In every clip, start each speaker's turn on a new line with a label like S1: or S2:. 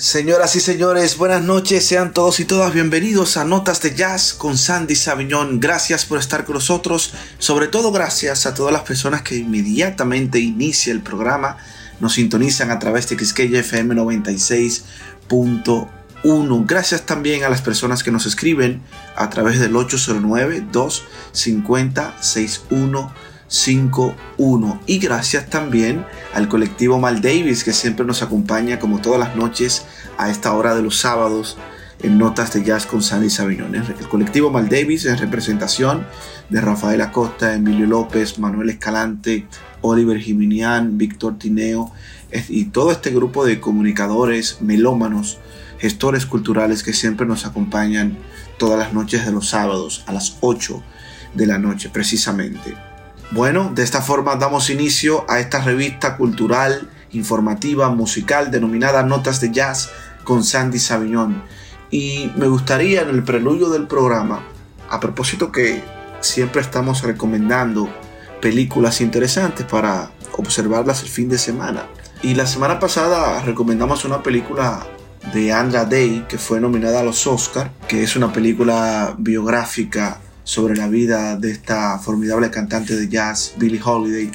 S1: Señoras y señores, buenas noches, sean todos y todas bienvenidos a Notas de Jazz con Sandy Saviñón. Gracias por estar con nosotros, sobre todo gracias a todas las personas que inmediatamente inicia el programa nos sintonizan a través de XKFM 96.1. Gracias también a las personas que nos escriben a través del 809 250 61 51 y gracias también al colectivo Mal Davis que siempre nos acompaña como todas las noches a esta hora de los sábados en Notas de Jazz con Sandy Saviñón. El colectivo Mal Davis en representación de Rafael Acosta, Emilio López, Manuel Escalante, Oliver Jiminián, Víctor Tineo y todo este grupo de comunicadores, melómanos, gestores culturales que siempre nos acompañan todas las noches de los sábados a las 8 de la noche precisamente. Bueno, de esta forma damos inicio a esta revista cultural, informativa, musical denominada Notas de Jazz con Sandy Saviñón. Y me gustaría en el preludio del programa, a propósito que siempre estamos recomendando películas interesantes para observarlas el fin de semana. Y la semana pasada recomendamos una película de Andra Day que fue nominada a los Oscar, que es una película biográfica sobre la vida de esta formidable cantante de jazz, Billie Holiday.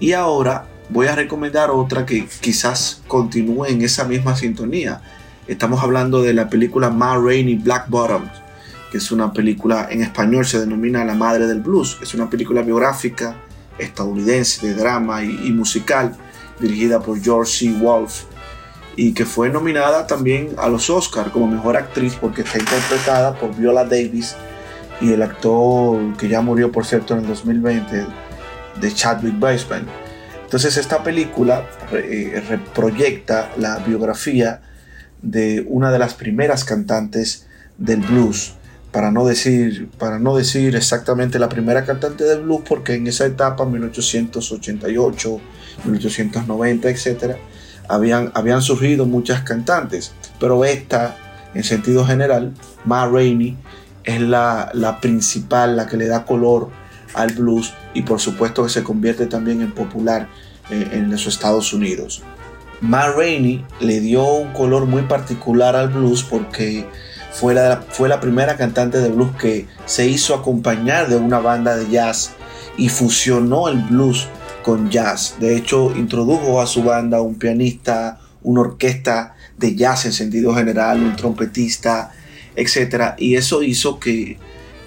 S1: Y ahora voy a recomendar otra que quizás continúe en esa misma sintonía. Estamos hablando de la película Ma Rainey Black Bottoms, que es una película en español se denomina La Madre del Blues. Es una película biográfica estadounidense de drama y, musical dirigida por George C. Wolfe y que fue nominada también a los Oscars como mejor actriz porque está interpretada por Viola Davis y el actor que ya murió, por cierto, en el 2020, de Chadwick Boseman. Entonces esta película eh, reproyecta la biografía de una de las primeras cantantes del blues, para no decir, para no decir exactamente la primera cantante del blues, porque en esa etapa, 1888, 1890, etc., habían, habían surgido muchas cantantes, pero esta, en sentido general, Ma Rainey, es la, principal, la que le da color al blues y por supuesto que se convierte también en popular eh, en los Estados Unidos. Ma Rainey le dio un color muy particular al blues porque fue la, fue la primera cantante de blues que se hizo acompañar de una banda de jazz y fusionó el blues con jazz. De hecho, introdujo a su banda un pianista, una orquesta de jazz en sentido general, un trompetista, etc. Y eso hizo que,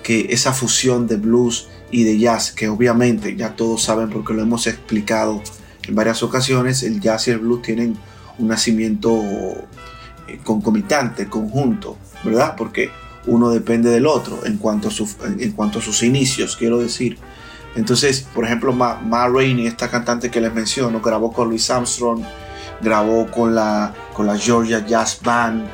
S1: que esa fusión de blues y de jazz, que obviamente ya todos saben porque lo hemos explicado en varias ocasiones, el jazz y el blues tienen un nacimiento eh, concomitante, conjunto, ¿verdad? Porque uno depende del otro en cuanto a, en cuanto sus inicios, quiero decir. Entonces, por ejemplo, Ma, Ma, Rainey, esta cantante que les menciono, grabó con Louis Armstrong, grabó con la, con la Georgia Jazz Band,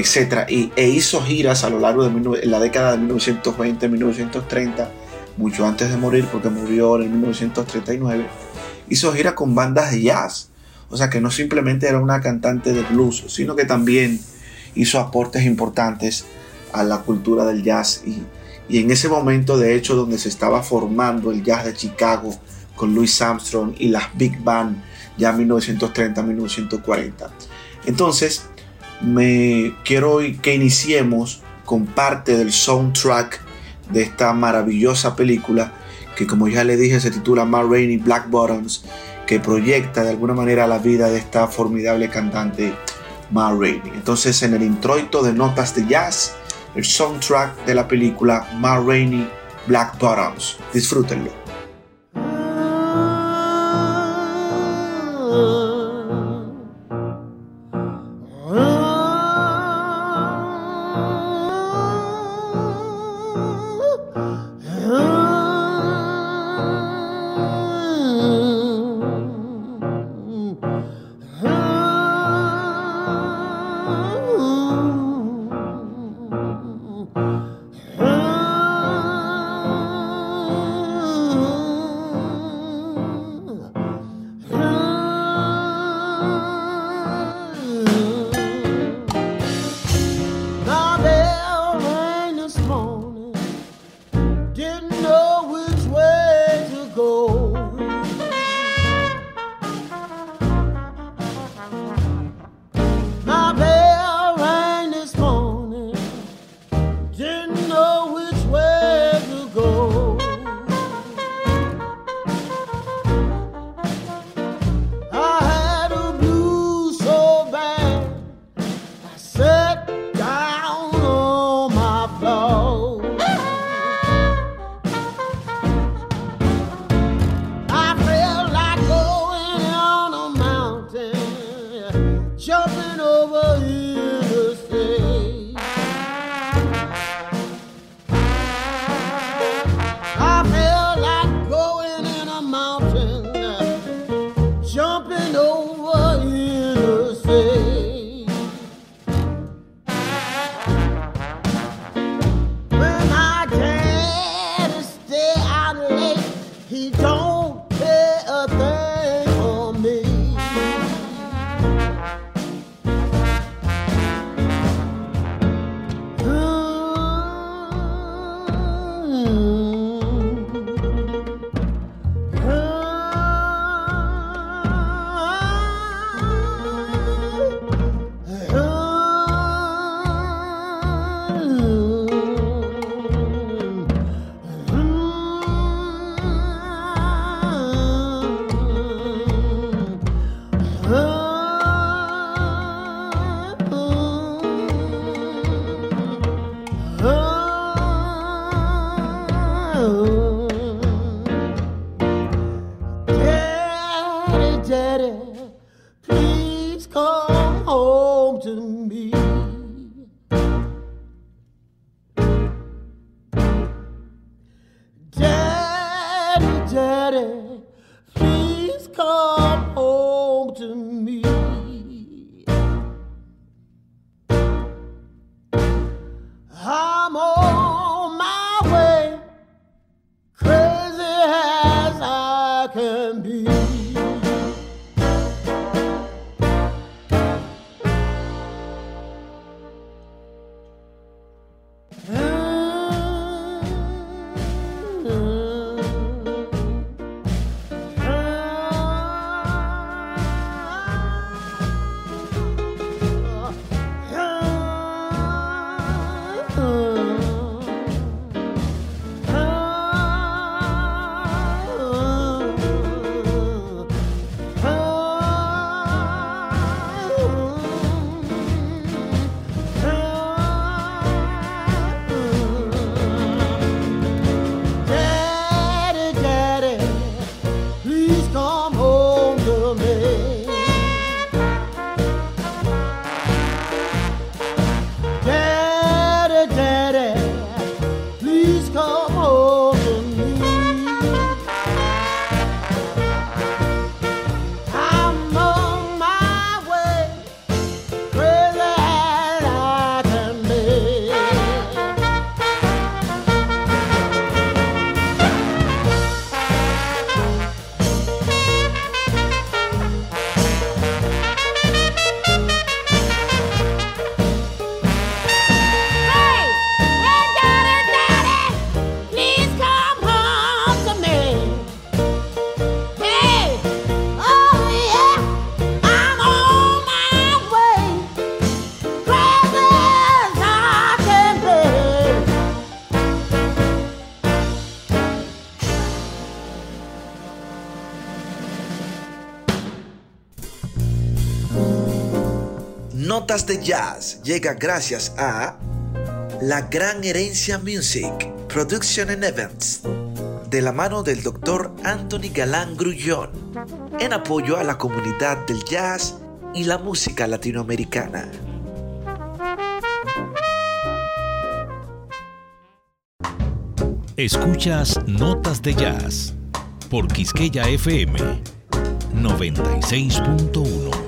S1: etc. Y, e hizo giras a lo largo de la década de 1920-1930, mucho antes de morir, porque murió en 1939. Hizo giras con bandas de jazz. O sea que no simplemente era una cantante de blues, sino que también hizo aportes importantes a la cultura del jazz. Y, y en ese momento, de hecho, donde se estaba formando el jazz de Chicago con Louis Armstrong y las Big Band, ya 1930-1940. Entonces, me quiero que iniciemos con parte del soundtrack de esta maravillosa película que como ya le dije se titula Ma Rainey Black Bottoms que proyecta de alguna manera la vida de esta formidable cantante Ma Rainey. Entonces en el introito de notas de jazz, el soundtrack de la película Ma Rainey Black Bottoms. Disfrútenlo. Notas de Jazz llega gracias a La Gran Herencia Music, Production and Events, de la mano del Dr. Anthony Galán Grullón, en apoyo a la comunidad del jazz y la música latinoamericana.
S2: Escuchas Notas de Jazz por Quisqueya FM 96.1.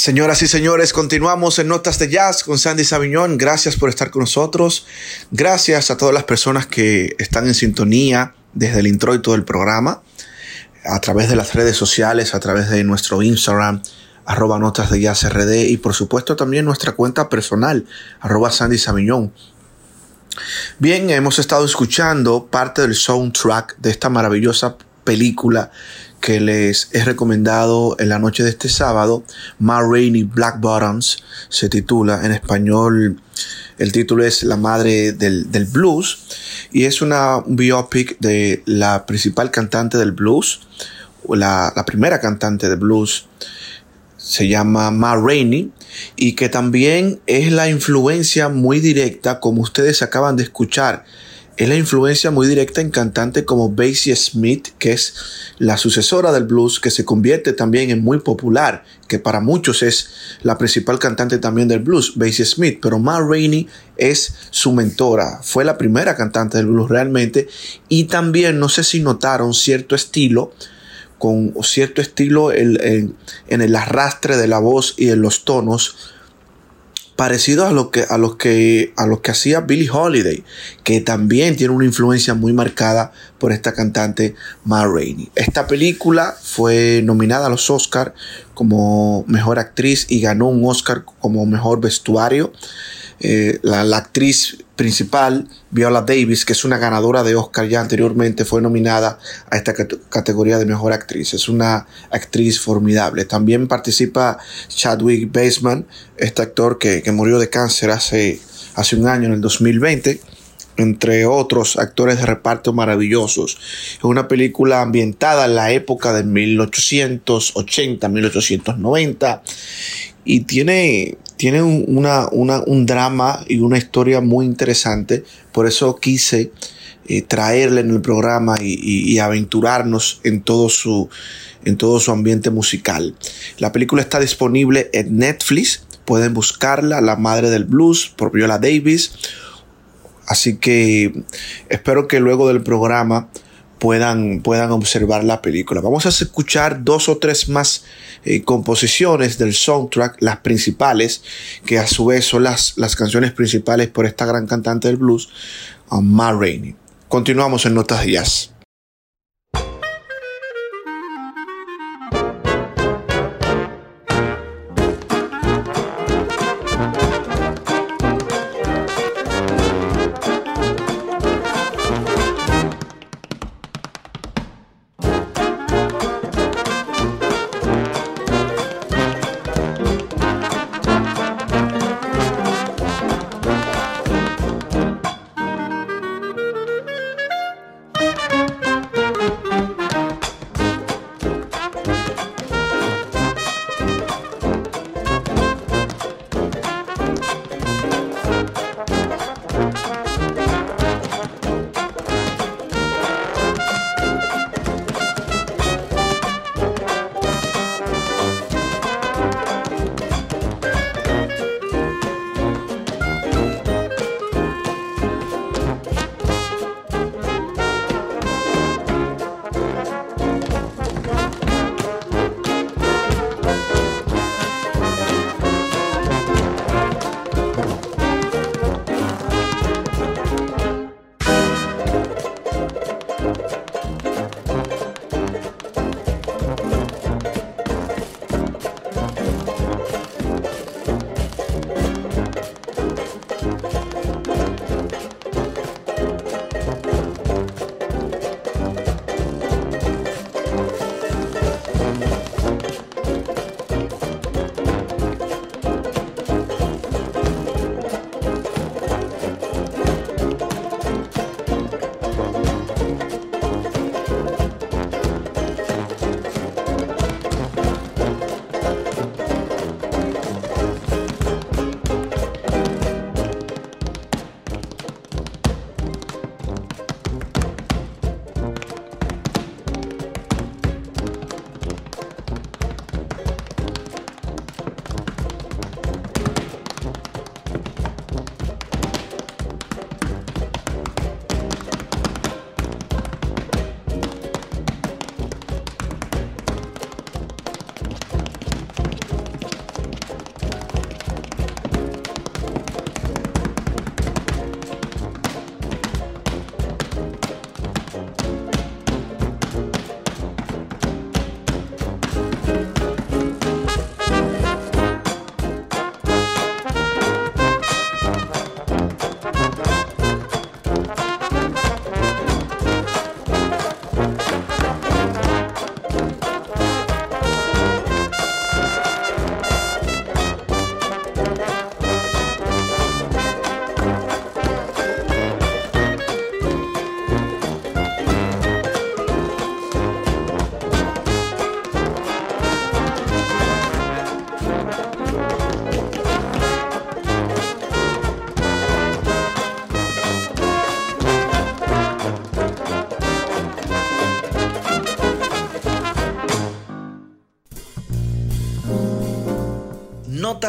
S1: Señoras y señores, continuamos en Notas de Jazz con Sandy Sabiñón. Gracias por estar con nosotros. Gracias a todas las personas que están en sintonía desde el introito del programa, a través de las redes sociales, a través de nuestro Instagram, arroba Notas de Jazz RD y por supuesto también nuestra cuenta personal, arroba Sandy Sabiñón. Bien, hemos estado escuchando parte del soundtrack de esta maravillosa película que les he recomendado en la noche de este sábado, Ma Rainey Black Bottoms, se titula en español, el título es La Madre del, Blues, y es una biopic de la principal cantante del blues, la, la primera cantante de blues, se llama Ma Rainey, y que también es la influencia muy directa, como ustedes acaban de escuchar, es la influencia muy directa en cantantes como Bessie Smith, que es la sucesora del blues, que se convierte también en muy popular, que para muchos es la principal cantante también del blues, Bessie Smith, pero Ma Rainey es su mentora, fue la primera cantante del blues realmente, y también no sé si notaron cierto estilo, con cierto estilo en, en el arrastre de la voz y en los tonos, parecidos a lo que a los que a los que hacía Billie Holiday, que también tiene una influencia muy marcada por esta cantante Ma Rainey. Esta película fue nominada a los Oscar como mejor actriz y ganó un Oscar como mejor vestuario. Eh, la, actriz principal, Viola Davis, que es una ganadora de Oscar ya anteriormente, fue nominada a esta categoría de mejor actriz. Es una actriz formidable. También participa Chadwick Baseman, este actor que, murió de cáncer hace, hace un año, en el 2020 entre otros actores de reparto maravillosos. Es una película ambientada en la época de 1880-1890 y tiene, tiene una, un drama y una historia muy interesante. Por eso quise eh, traerle en el programa y, aventurarnos en todo, su, en todo su ambiente musical. La película está disponible en Netflix. Pueden buscarla, La Madre del Blues, por Viola Davis. Así que espero que luego del programa puedan, puedan observar la película. Vamos a escuchar dos o tres más eh, composiciones del soundtrack, las principales, que a su vez son las, las canciones principales por esta gran cantante del blues, Ma Rainey. Continuamos en Notas de Jazz.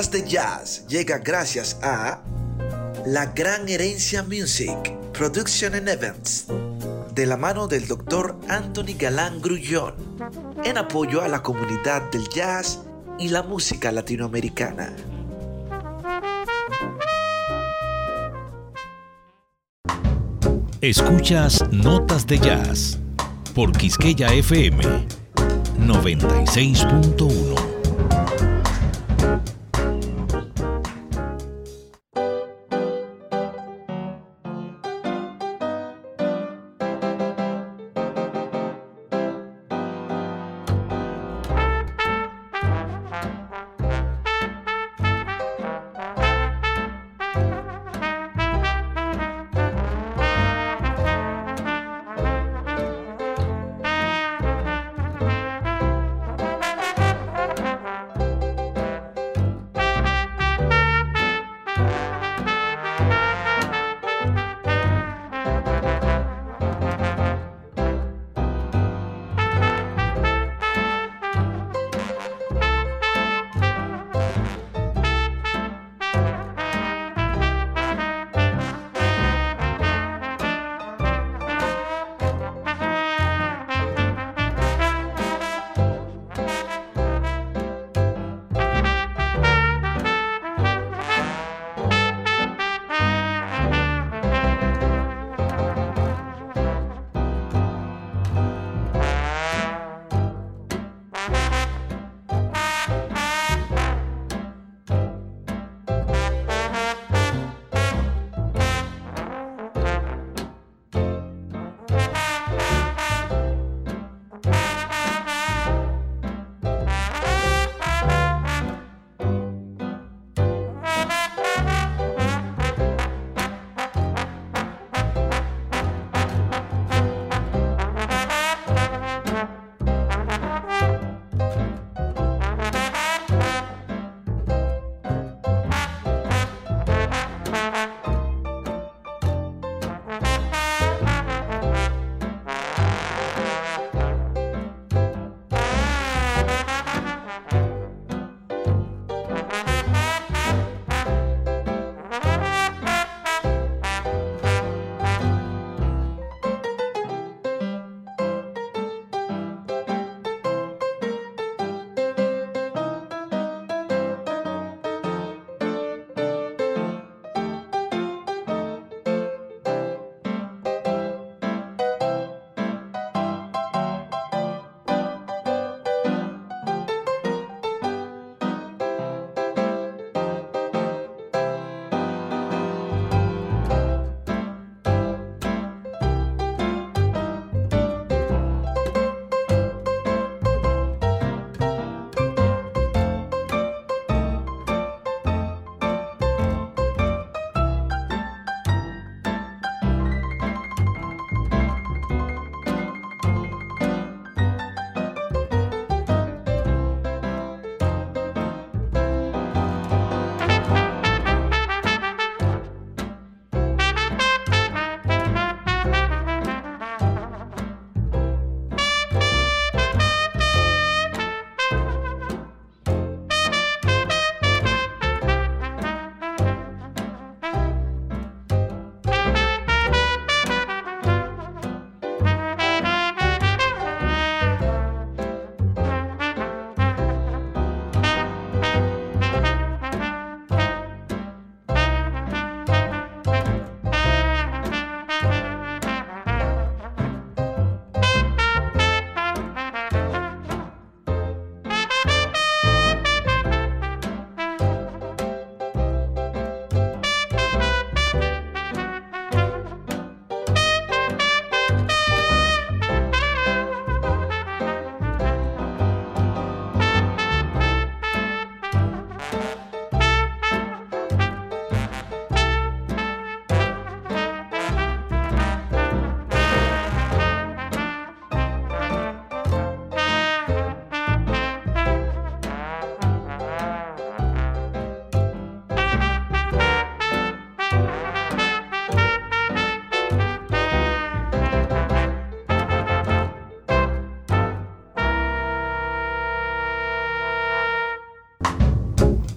S1: De Jazz llega gracias a La Gran Herencia Music, Production and Events, de la mano del Dr. Anthony Galán Grullón, en apoyo a la comunidad del jazz y la música latinoamericana.
S2: Escuchas Notas de Jazz por Quisqueya FM 96.1.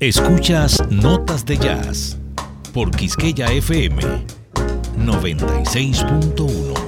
S2: Escuchas Notas de Jazz por Quisqueya FM 96.1.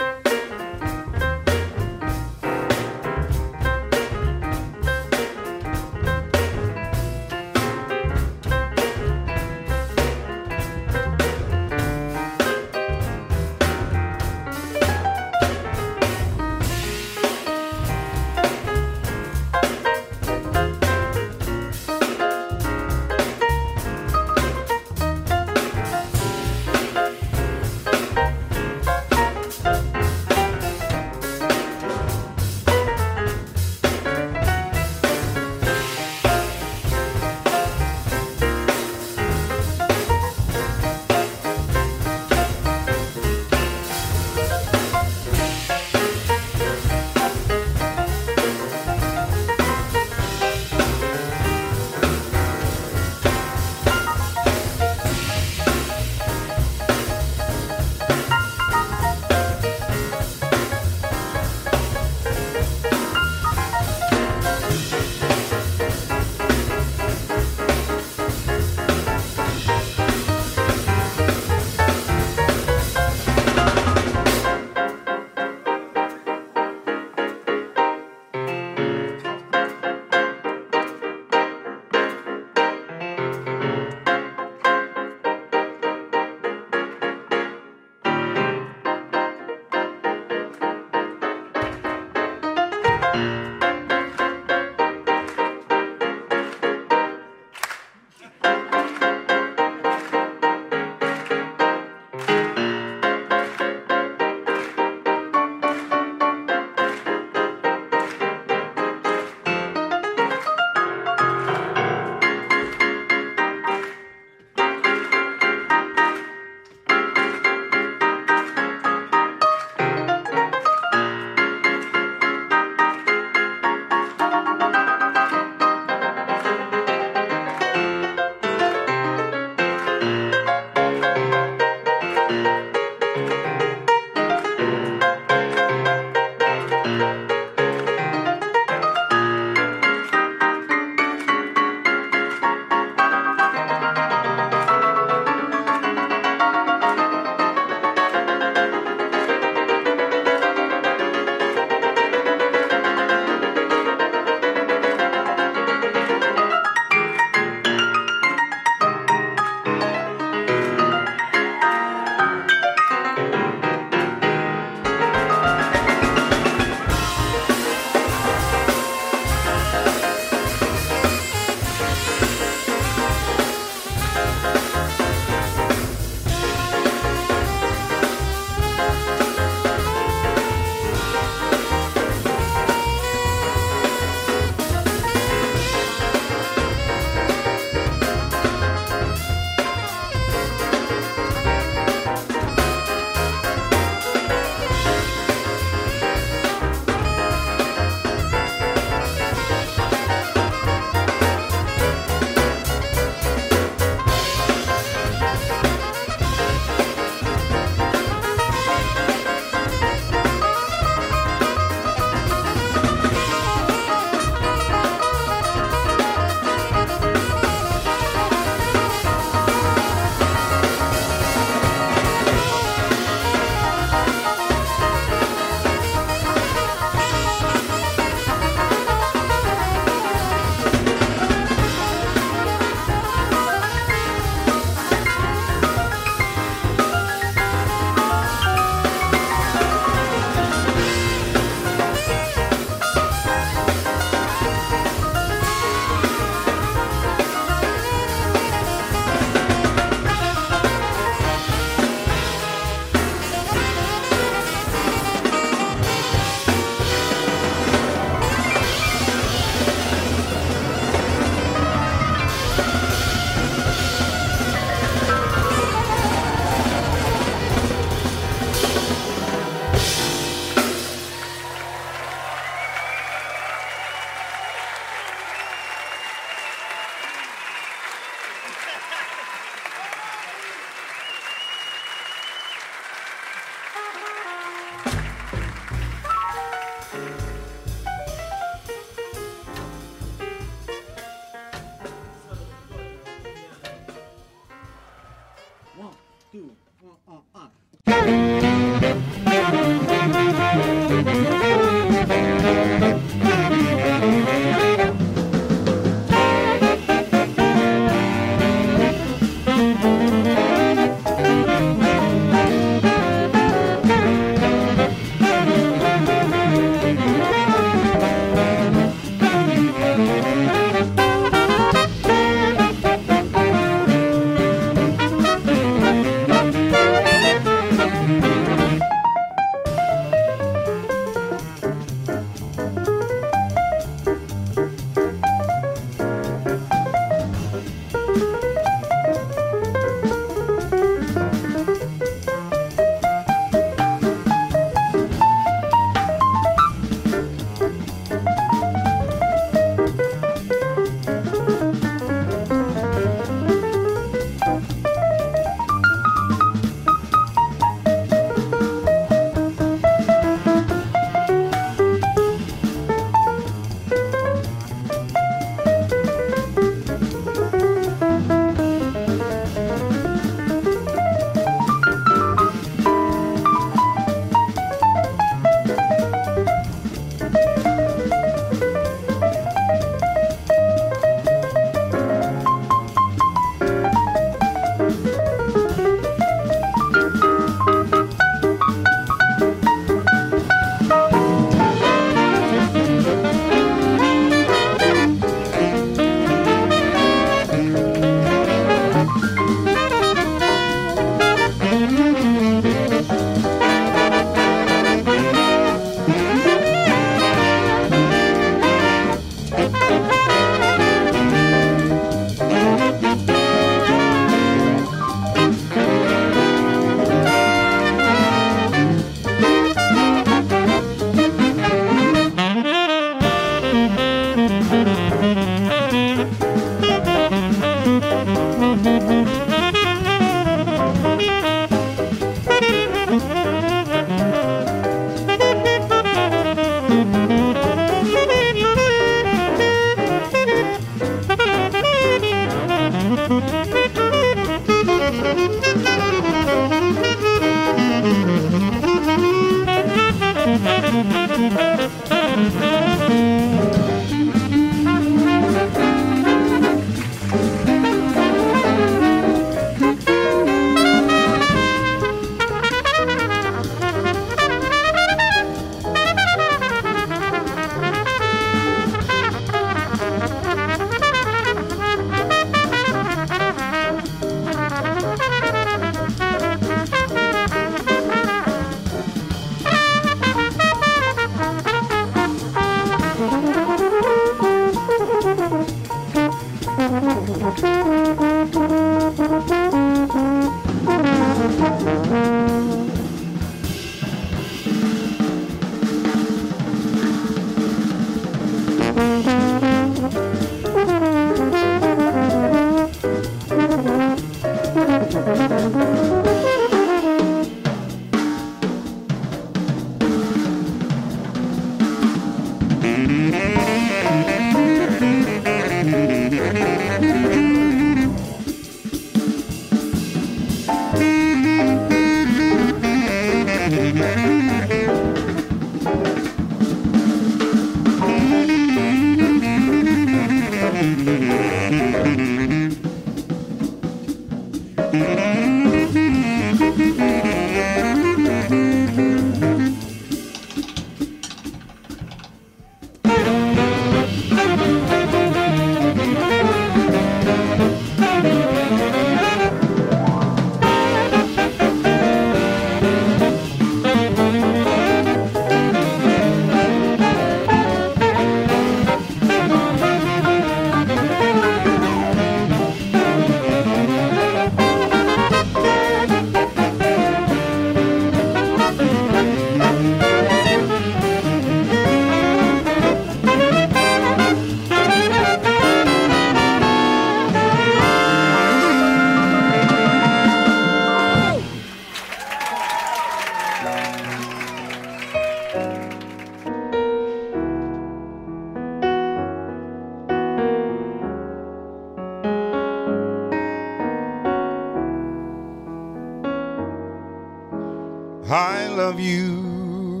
S3: I love you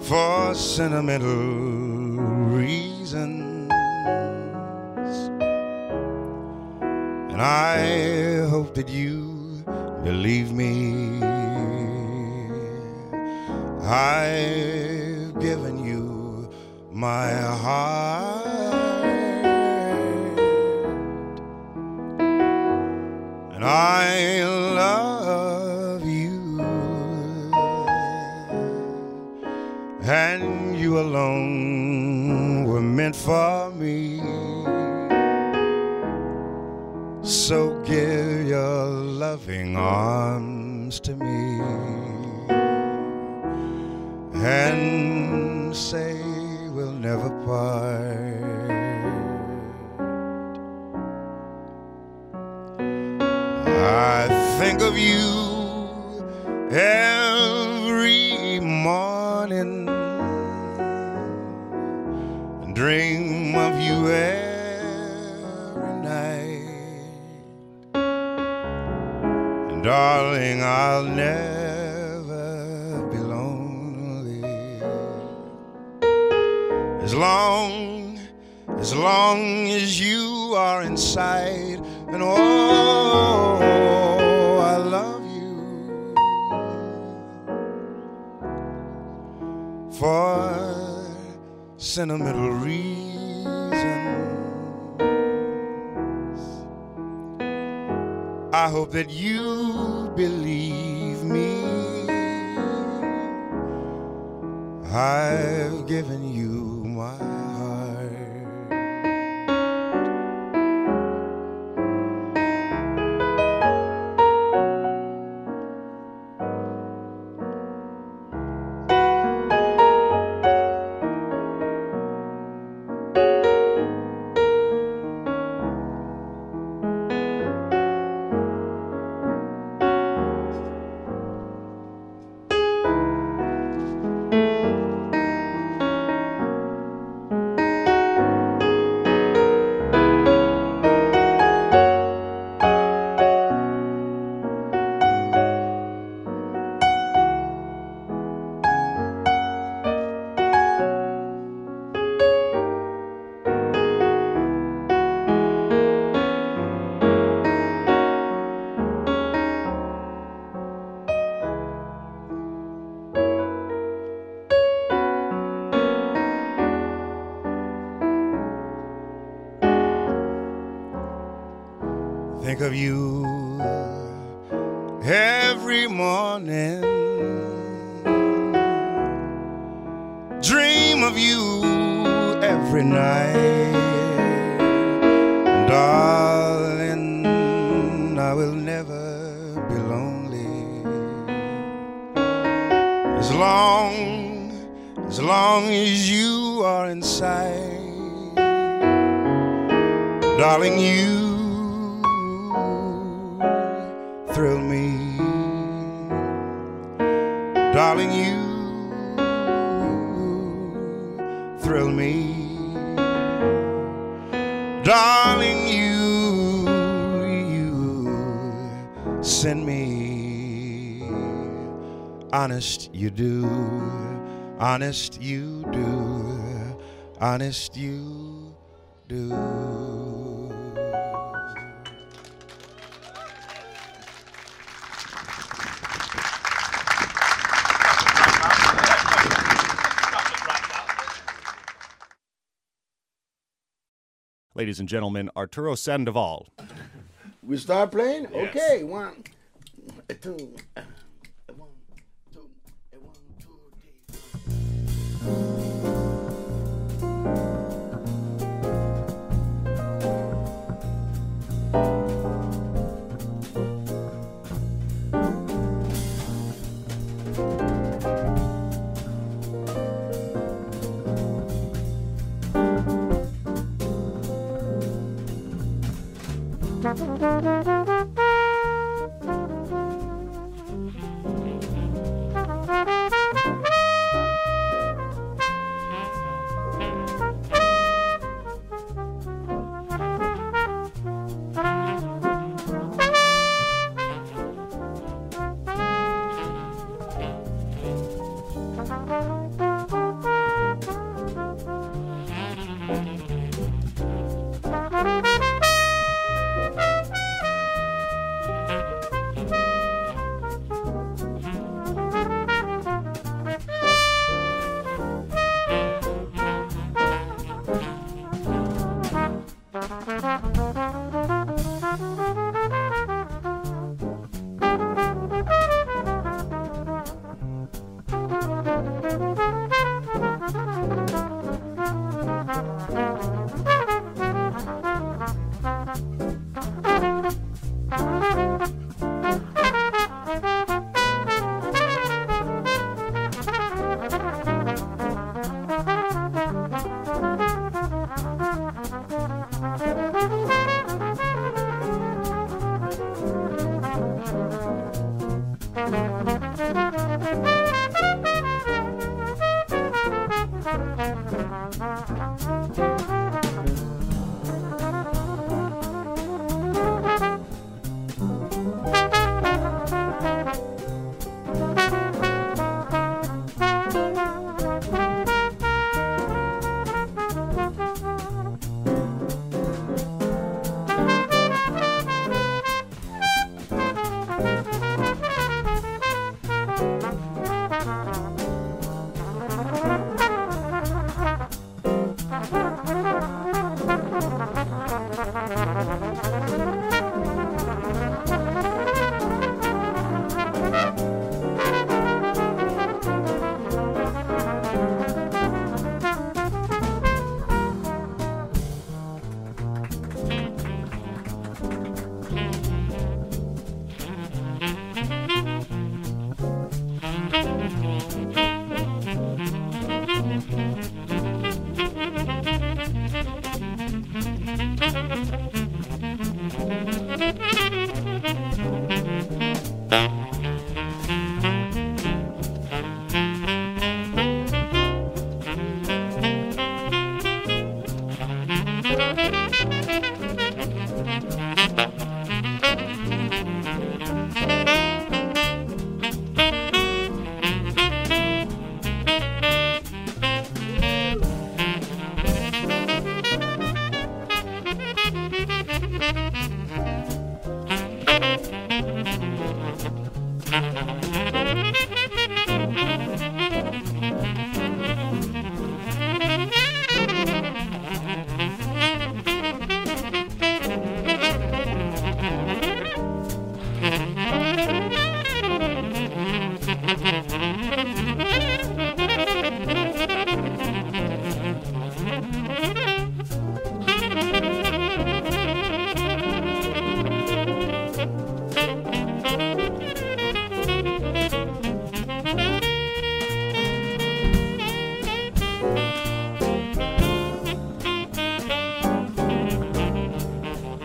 S3: for sentimental reasons, and I hope that you believe me. I've given you my heart. I love you. And you alone were meant for me. So give your loving arms to me. And say we'll never part. of you every morning and dream of you every night. And darling, I'll never be lonely as long as long as you are inside and oh sentimental reasons. I hope that you believe me. I've given you As long, as long as you are in sight. Darling, you thrill me. Darling, you thrill me. Darling, you, you send me. Honest, you do. Honest, you do. Honest, you do.
S4: Ladies and gentlemen, Arturo Sandoval.
S5: We start playing? Okay, one, two,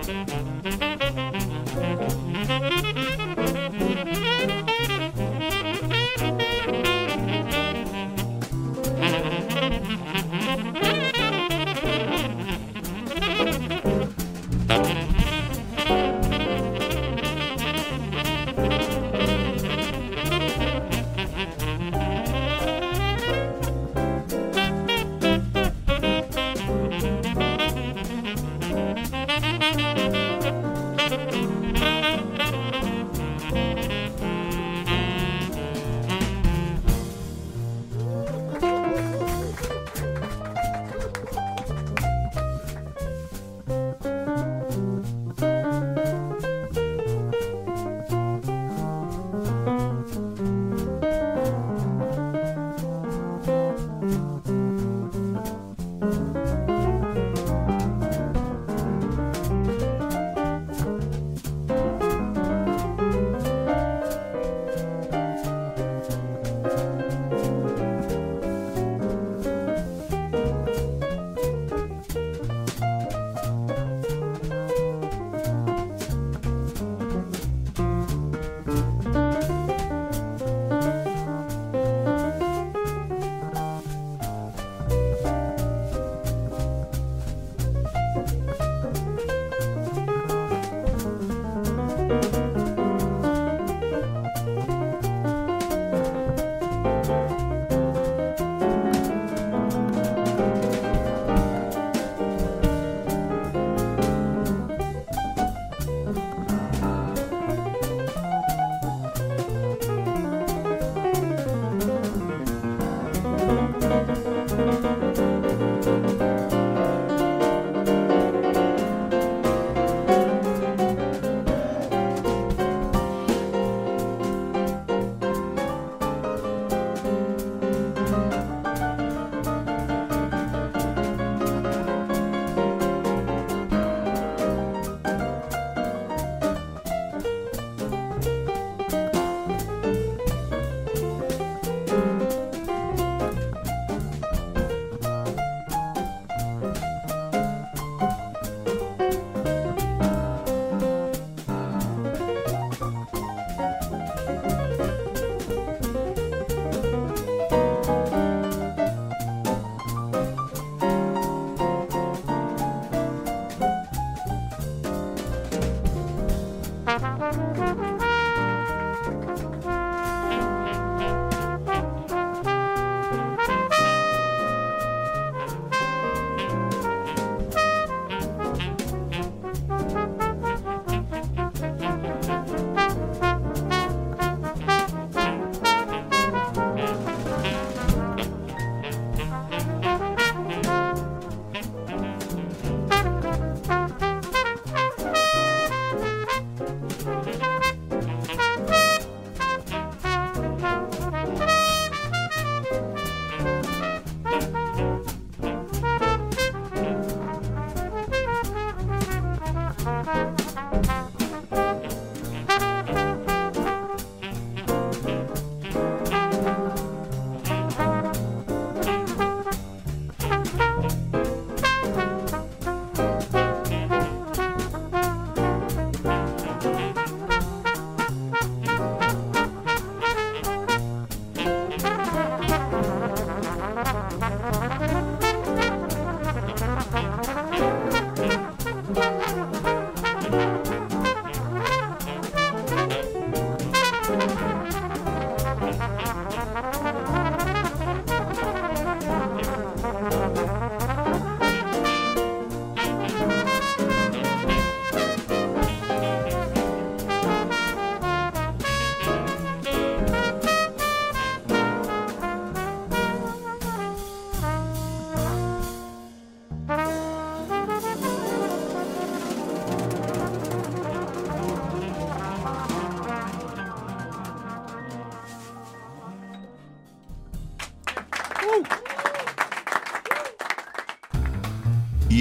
S6: 음.